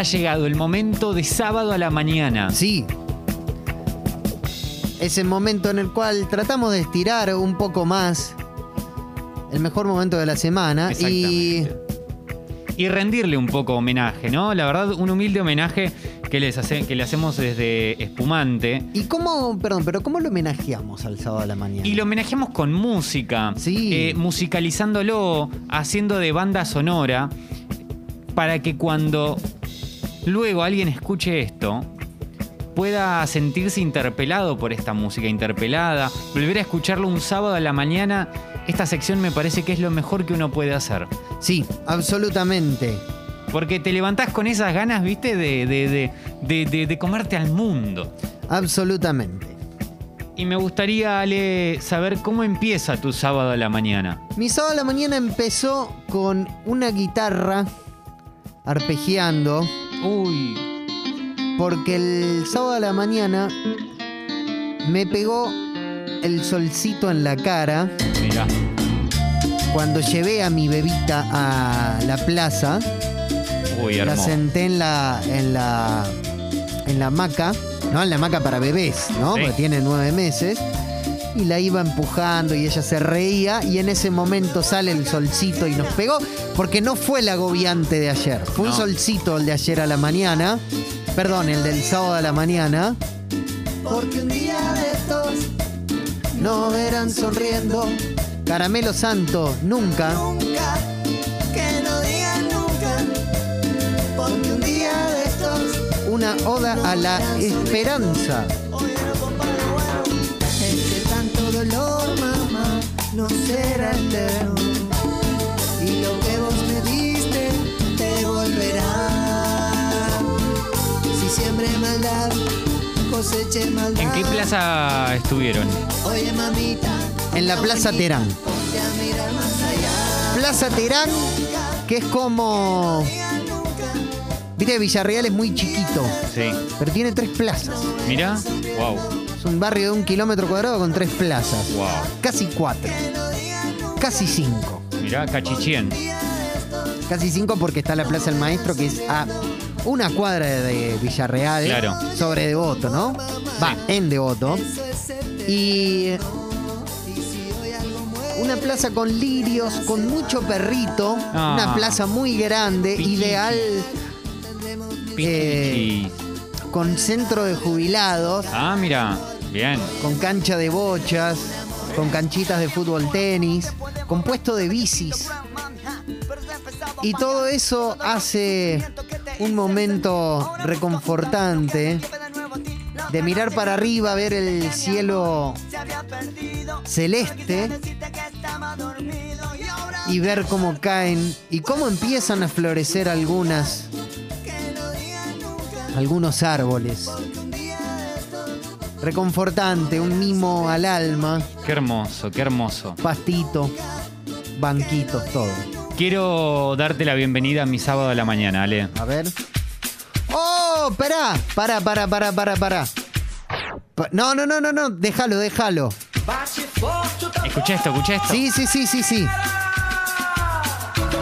ha llegado el momento de sábado a la mañana. Sí. Ese momento en el cual tratamos de estirar un poco más el mejor momento de la semana y. Y rendirle un poco homenaje, ¿no? La verdad, un humilde homenaje que, les hace, que le hacemos desde Espumante. ¿Y cómo, perdón, pero cómo lo homenajeamos al sábado a la mañana? Y lo homenajeamos con música, Sí. eh, musicalizándolo, haciendo de banda sonora, para que cuando luego alguien escuche esto, pueda sentirse interpelado por esta música, interpelada, volver a escucharlo un sábado a la mañana. Esta sección me parece que es lo mejor que uno puede hacer. Sí, absolutamente. Porque te levantás con esas ganas, viste, de, de, de, de- comerte al mundo. Absolutamente. Y me gustaría, Ale, saber cómo empieza tu sábado a la mañana. Mi sábado a la mañana empezó con una guitarra arpegiando, Uy, porque el sábado a la mañana me pegó el solcito en la cara mira. cuando llevé a mi bebita a la plaza. Uy, La senté en la, en la, en la hamaca, ¿no? En la hamaca para bebés, ¿no? Sí. Porque tiene nueve meses. Y la iba empujando y ella se reía y en ese momento sale el solcito y nos pegó porque no fue el agobiante de ayer. Fue un solcito el de ayer a la mañana. Perdón, el del sábado a la mañana. Porque un día de estos no verán sonriendo. Caramelo Santo, nunca. Nunca, que no digan nunca, porque un día de estos, Una oda a la esperanza. No será eterno. Y lo que vos me diste, te volverá. Si siembre maldad, coseche maldad. ¿En qué plaza estuvieron? Oye, mamita, En la Plaza Terán. Plaza Terán, que es como. Viste, Villarreal es muy chiquito, Sí. pero tiene tres plazas. Mira. Wow. Es un barrio de un kilómetro cuadrado con tres plazas. Wow. Casi cuatro. Casi cinco. Mirá, Cachichien. Casi cinco porque está la Plaza del Maestro, que es a una cuadra de Villarreal. Claro. Sobre Devoto, ¿no? Va, en Devoto. Y. Una plaza con lirios, con mucho perrito. Ah. Una plaza muy grande, Pichichi. ideal Pichichis. con centro de jubilados, Ah, mira. Con cancha de bochas, con canchitas de fútbol tenis, con puesto de bicis. Y todo eso hace un momento reconfortante de mirar para arriba, ver el cielo celeste y ver cómo caen y cómo empiezan a florecer algunas algunos árboles. Reconfortante, un mimo al alma, Qué hermoso, qué hermoso. pastito, banquitos, todo. Quiero darte la bienvenida a mi sábado a la mañana, Ale. A ver. ¡Oh! Pará, pará, pará, pará, pará, pará. Pa- No, no, no, no, no, déjalo, déjalo. Escucha esto, escucha esto. Sí, sí, sí, sí, sí.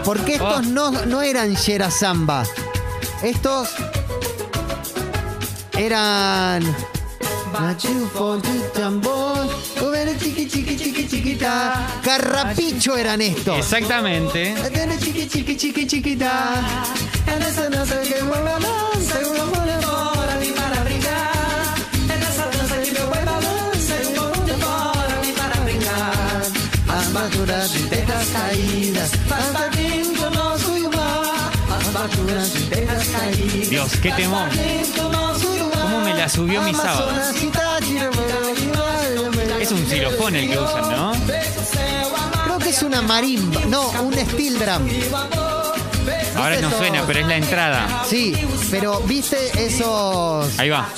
Porque estos Oh. no, no eran Yera Samba. Estos eran. Tambor, cubere chiqui, chiqui, chiqui, chiquita. Carrapicho eran estos. Exactamente. Chiqui, chiqui, chiqui, chiquita. En esa no sé qué para brincar. En esa para brincar. Y tetas caídas, igual. Y tetas caídas. Dios, qué temor. ¿Cómo me la subió mi sábado? Es un xilofón el que usan, ¿no? Creo que es una marimba, no, un steel drum. Ahora no suena, pero es la entrada. Sí, pero viste esos. Ahí va.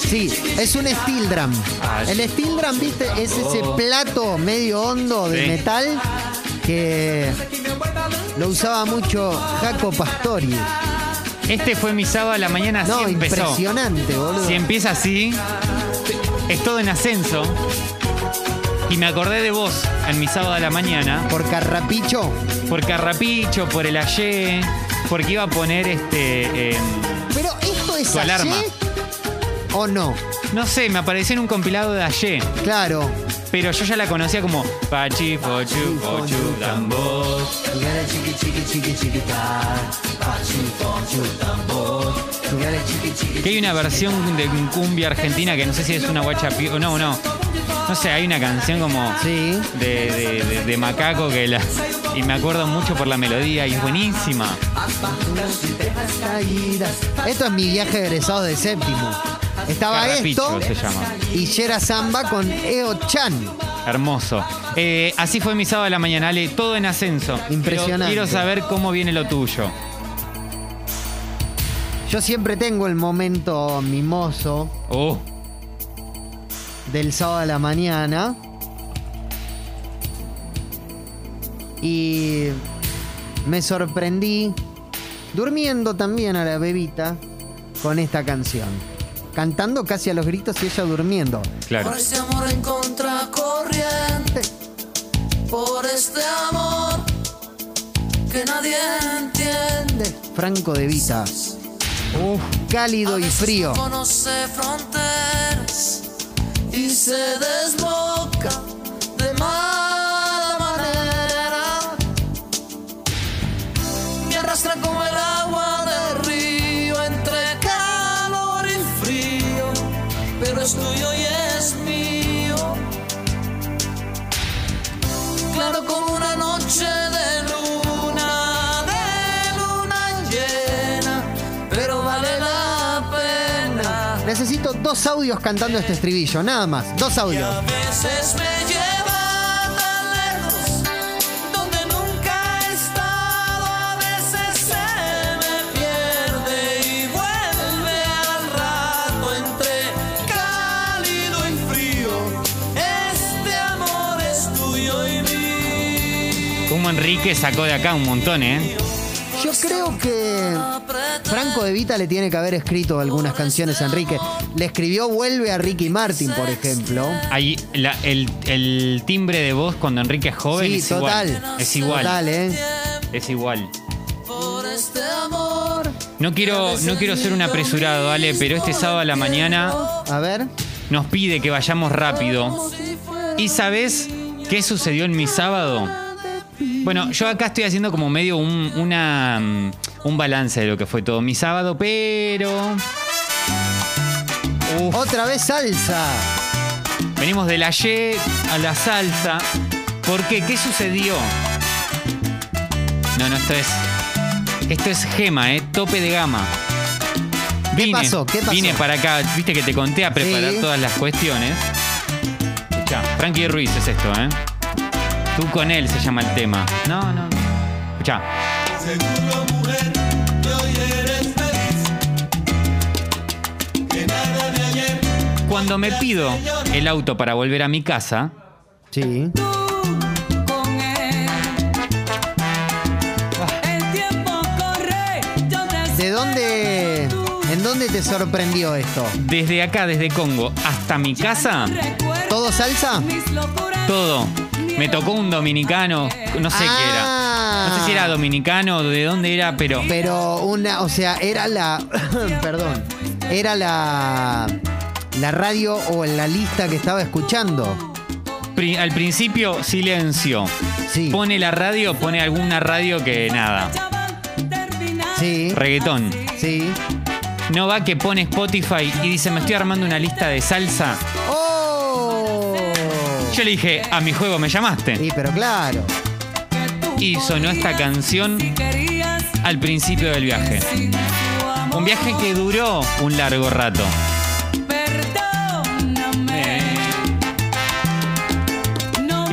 Sí, es un steel drum. Ah, El steel drum, viste, es ese plato medio hondo de Sí. metal que lo usaba mucho Jaco Pastori. Este fue mi sábado a la mañana, así No, empezó. impresionante, boludo. Si empieza así, es todo en ascenso. Y me acordé de vos en mi sábado a la mañana, Por Carrapicho. por Carrapicho, por el Ayé, porque iba a poner este. em, Pero esto es Tu alarma. ayer o no. no sé, me apareció en un compilado de ayer. Claro. Pero yo ya la conocía como Pachi. Pachu, pochu, tambor. Que hay una versión de cumbia argentina que no sé si es una guachapi o no, no. No sé, hay una canción como Sí. de, de- de- de macaco que la. Y me acuerdo mucho por la melodía y es buenísima. Esto es mi viaje egresado de séptimo. Estaba Carrapicho esto se llama. y Yera Samba con Eo Chan. Hermoso. Eh, así fue mi sábado de la mañana, Ale, todo en ascenso. Impresionante. Quiero, quiero saber cómo viene lo tuyo. Yo siempre tengo el momento mimoso Oh, del sábado a la mañana. Y me sorprendí durmiendo también a la bebita con esta canción. Cantando casi a los gritos y ella durmiendo. claro. Por este amor en contracorriente, por este amor que nadie entiende. Franco de Vita. Uf, Cálido y frío. No conoce fronteras y se desboca audios cantando este estribillo, nada más. Dos Y a audios. veces me lleva tan lejos, donde nunca he estado. A veces se me pierde y vuelve al rato entre cálido y frío. Este amor es tuyo y mío. como Enrique sacó de acá un montón, ¿eh? Yo creo que Franco de Vita le tiene que haber escrito algunas canciones a Enrique. Le escribió Vuelve a Ricky Martin, por ejemplo. Ahí la- el, el timbre de voz cuando Enrique es joven Sí, es total. igual. Es igual. Total, ¿eh? Es igual. Por este amor. No quiero, no quiero ser un apresurado, Ale, pero este sábado a la mañana A ver. nos pide que vayamos rápido. ¿Y sabes qué sucedió en mi sábado? Bueno, yo acá estoy haciendo como medio un, una, mm, un balance de lo que fue todo mi sábado, pero... Uf, Otra vez salsa. venimos de la Y a la salsa. ¿Por qué? ¿Qué sucedió? No, no, esto es... Esto es gema, ¿eh? Tope de gama. ¿Qué pasó? ¿Qué pasó? Vine para acá, viste que te conté a preparar Sí. todas las cuestiones. Escuchá, Frankie Ruiz es esto, ¿eh? Tú con él se llama el tema. No, no. Escuchá. Seguro mujer Cuando me pido el auto para volver a mi casa, Sí. con él. El tiempo corre, yo te ¿De dónde, en dónde te sorprendió esto? desde acá, desde Congo, hasta mi casa, ¿Todo salsa? mis locuras. todo. Me tocó un dominicano, no sé qué Ah. era. No sé si era dominicano, de dónde era, pero Pero una, o sea, era la, perdón, era la, la radio o la lista que estaba escuchando. pri- al principio silencio. Sí. Pone la radio, pone alguna radio que nada. Sí, Reggaetón. sí. No va que pone Spotify y dice, me estoy armando una lista de salsa. ¡Oh! Yo le dije, a mi juego me llamaste. Sí, pero claro. Y sonó esta canción al principio del viaje. Un viaje que duró un largo rato.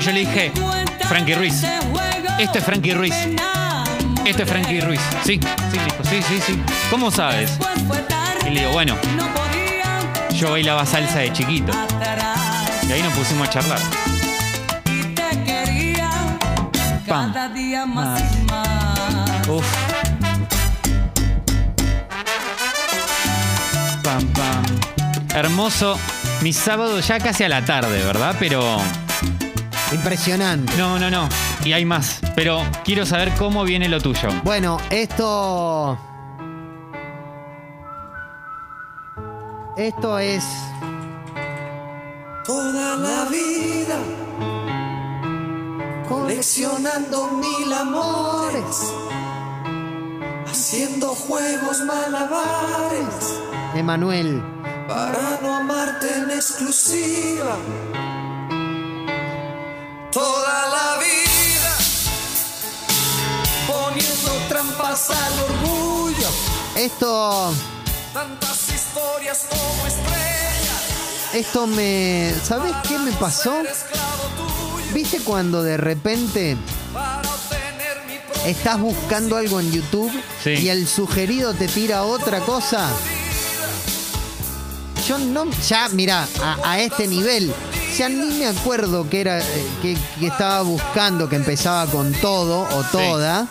Yo le dije, Frankie Ruiz. Esto es Frankie Ruiz. Esto es Frankie Ruiz. Sí, sí, dijo, sí, sí, sí. ¿Cómo sabes? Y le digo, bueno, yo bailaba salsa de chiquito. Y ahí nos pusimos a charlar. Pam. más. Uf. Pam, pam. Hermoso. Mi sábado ya casi a la tarde, ¿verdad? Pero Impresionante. no, no, no. y hay más, pero quiero saber cómo viene lo tuyo. Bueno, esto. Esto es. Toda la vida coleccionando mil amores, haciendo juegos malabares Emanuel. para no amarte en exclusiva. Toda la vida poniendo trampas al orgullo, Esto. tantas historias como estrellas. Esto me. ¿Sabes qué me pasó? ¿Viste cuando de repente estás buscando algo en YouTube Sí. y el sugerido te tira otra cosa? Yo no, ya, mira, a, a este nivel, ya ni me acuerdo que era, eh, que, que estaba buscando, que empezaba con todo o toda,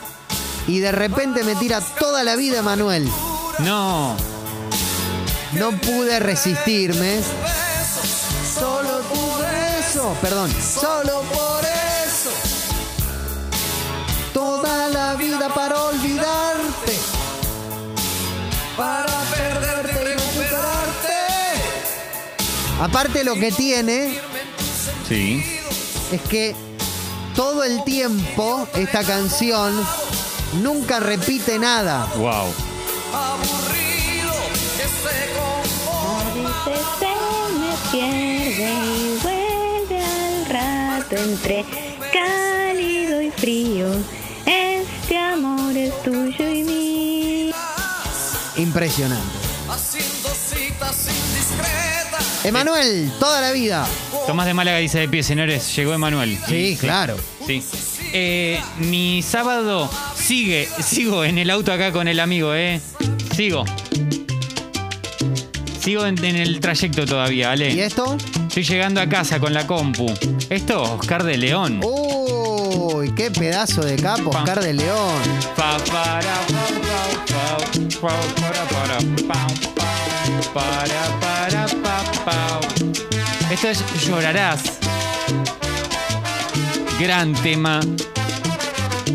y de repente me tira toda la vida Manuel. No, No pude resistirme. Solo por eso, perdón, solo por eso. Toda la vida para olvidarte. para Aparte lo que tiene sí. es que todo el tiempo esta canción nunca repite nada. Wow. Aburrido que se conforma. A veces se me pierde y vuelve al rato entre cálido y frío. Este amor es tuyo y mío. Impresionante. Haciendo citas indiscretas. Emanuel, toda la vida. Tomás de Málaga dice de pie, señores, llegó Emanuel. Sí, claro. Sí. Eh, mi sábado sigue, sigo en el auto acá con el amigo, ¿eh? Sigo. Sigo en, en el trayecto todavía, ¿Y Ale. esto? Estoy llegando a casa con la compu. Esto, Oscar de León. Uy, qué pedazo de capo, Oscar de León. Pa, para, pa, pa, pa, pa, para, para, para, para, pa, pa. Esto es Llorarás. Gran tema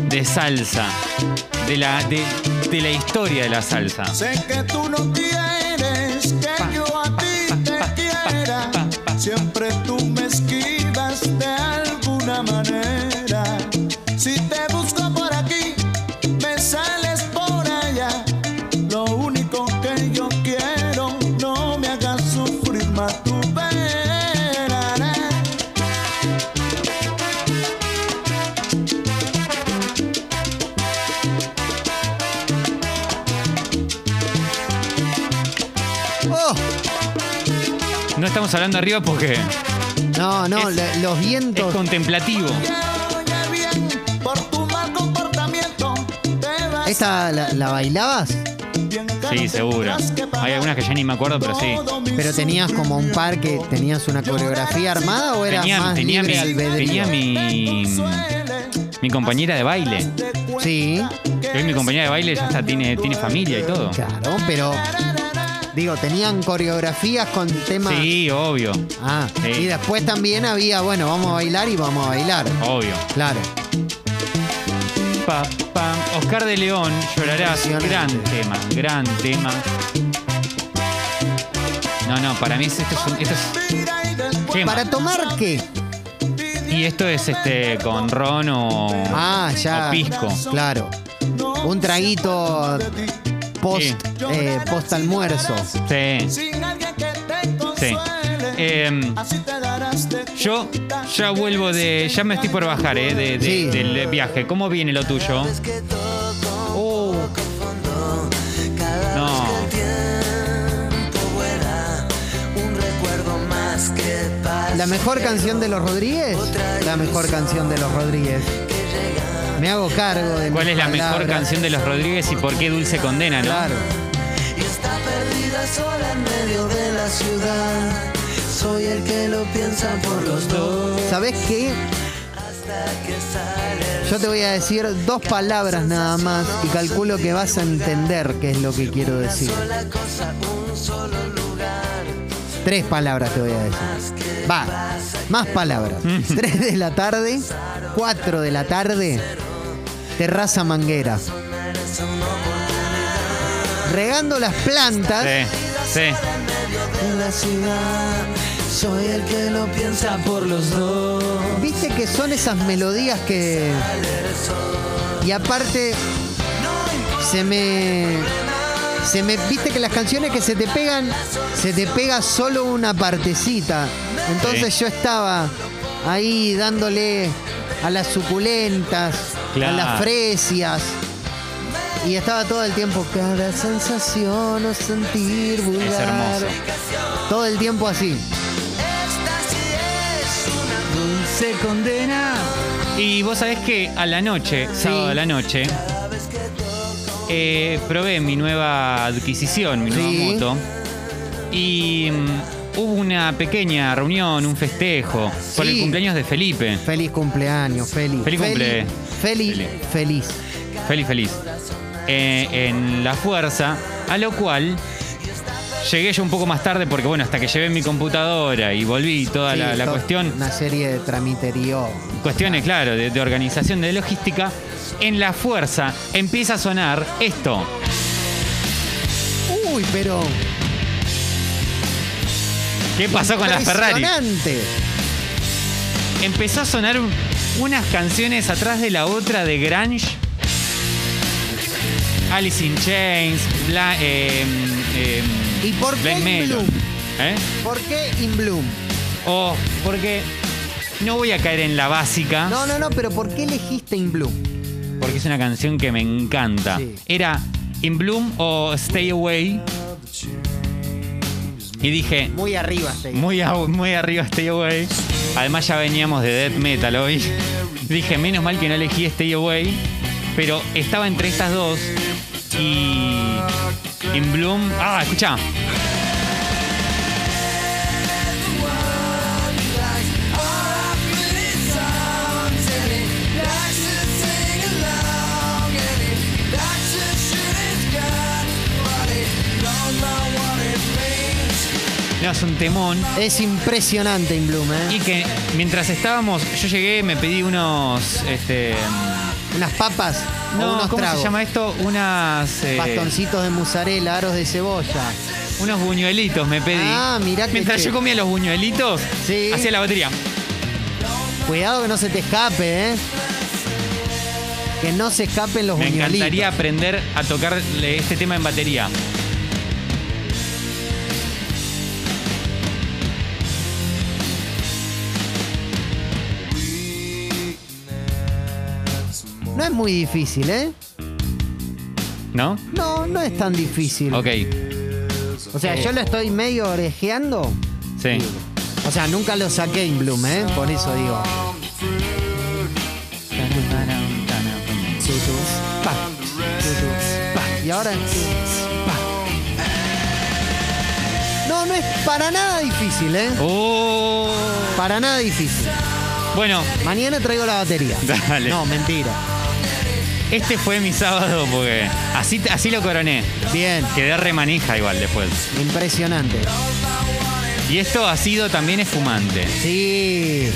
de salsa. De la, de, de la historia de la salsa. Sé que tú no quieres que yo a ti te quiera. Siempre tú estamos hablando arriba porque no, no, Es- los es vientos. contemplativo. Te vas ¿Esta la, la bailabas? Sí, seguro. Hay algunas que ya ni me acuerdo, pero sí. ¿Pero tenías como un par que tenías una coreografía armada o era Tenía, más tenía, libre mi, albedrío? tenía mi, mi compañera de baile. Sí, hoy mi compañera de baile ya está, tiene, tiene familia y todo. claro, pero digo, tenían coreografías con temas. Sí, obvio, Ah, Sí. y después también había, bueno, vamos a bailar y vamos a bailar. obvio. Claro. Pa. Oscar de León, llorarás. Gran tema, gran tema. No, no, para mí es- esto es, un- esto es quema. ¿Para tomar qué? Y esto es este con ron o, Ah, ya. o pisco. Claro. Un traguito post, Sí. eh, post almuerzo. Sí. Sin alguien que te Sí. consuele, Em, yo ya vuelvo de. Ya me estoy por bajar, ¿eh? De, de- Sí. del viaje. ¿Cómo viene lo tuyo? Oh, No. ¿La mejor canción de los Rodríguez? La mejor canción de los Rodríguez. Me hago cargo de ¿Cuál mis es la mejor canción de los Rodríguez y por qué Dulce Condena, no? Claro. y está perdida sola en medio de la ciudad soy el que lo piensa por los dos ¿Sabés qué? Yo te voy a decir dos palabras nada más y calculo que vas a entender qué es lo que quiero decir. Tres palabras te voy a decir. Va, más palabras. Mm. Tres de la tarde, cuatro de la tarde, terraza manguera. Regando las plantas. Sí, sí. En la ciudad, soy el que lo piensa por los dos. Viste que son esas melodías que. Y aparte. Se me. Se me. Viste que las canciones que se te pegan. Se te pega solo una partecita. Entonces Sí. yo estaba ahí dándole a las suculentas, a Claro. las fresias. Y estaba todo el tiempo. Cada sensación o sentir vulgar. hermoso. Todo el tiempo así. Dulce condena. Y vos sabés que a la noche, sábado a la noche, eh, probé mi nueva adquisición, mi nueva Sí. moto. Y mm, hubo una pequeña reunión, un festejo, por el cumpleaños de Felipe. Feliz cumpleaños, feliz. Feliz cumple. Feliz, Feliz. feliz. Feliz, feliz. Eh, en La Fuerza, a lo cual llegué yo un poco más tarde porque, bueno, hasta que llevé mi computadora y volví toda la, Sí, la to- cuestión, Una serie de tramiterío. cuestiones, claro, de, de organización, de logística, en La Fuerza empieza a sonar esto. Uy, pero. ¿Qué pasó con la Ferrari? impresionante. Empezó a sonar un- unas canciones atrás de la otra de Grunge. Alice in Chains, Bla, eh, eh, ¿Y por qué In. Bloom? ¿Eh? ¿Por qué In Bloom? Oh, porque no voy a caer en la básica, No, no, no, pero ¿por qué elegiste In Bloom? porque es una canción que me encanta. Sí. Era In Bloom o Stay Away. Y dije, Muy arriba, Steve. muy, a- muy arriba Stay Away. Además ya veníamos de death metal hoy. Dije, menos mal que no elegí Stay Away. Pero estaba entre estas dos. Y... In Bloom... Ah, escucha. No, es un temón. Es impresionante In Bloom, ¿eh? Y que mientras estábamos, yo llegué, me pedí unos, este, Unas papas o no, unos ¿cómo tragos. se llama esto? Unas, eh, Bastoncitos de mozzarella, aros de cebolla. unos buñuelitos me pedí. Ah, mirá qué Mientras yo comía los buñuelitos, Sí. hacía la batería. Cuidado que no se te escape, ¿eh? Que no se escapen los Me buñuelitos. encantaría aprender a tocar este tema en batería. No es muy difícil, ¿eh? ¿No? No, no es tan difícil. Ok, O sea, yo lo estoy medio orejeando. sí. O sea, nunca lo saqué en Bloom, ¿eh? Por eso digo. Pa, pa. Y ahora. pa. No, no es para nada difícil, ¿eh? Oh. Para nada difícil. Bueno, Mañana traigo la batería. Dale. No, mentira. Este fue mi sábado porque así, así lo coroné. Bien, Quedé remanija igual después. impresionante. Y esto ha sido también espumante. Sí.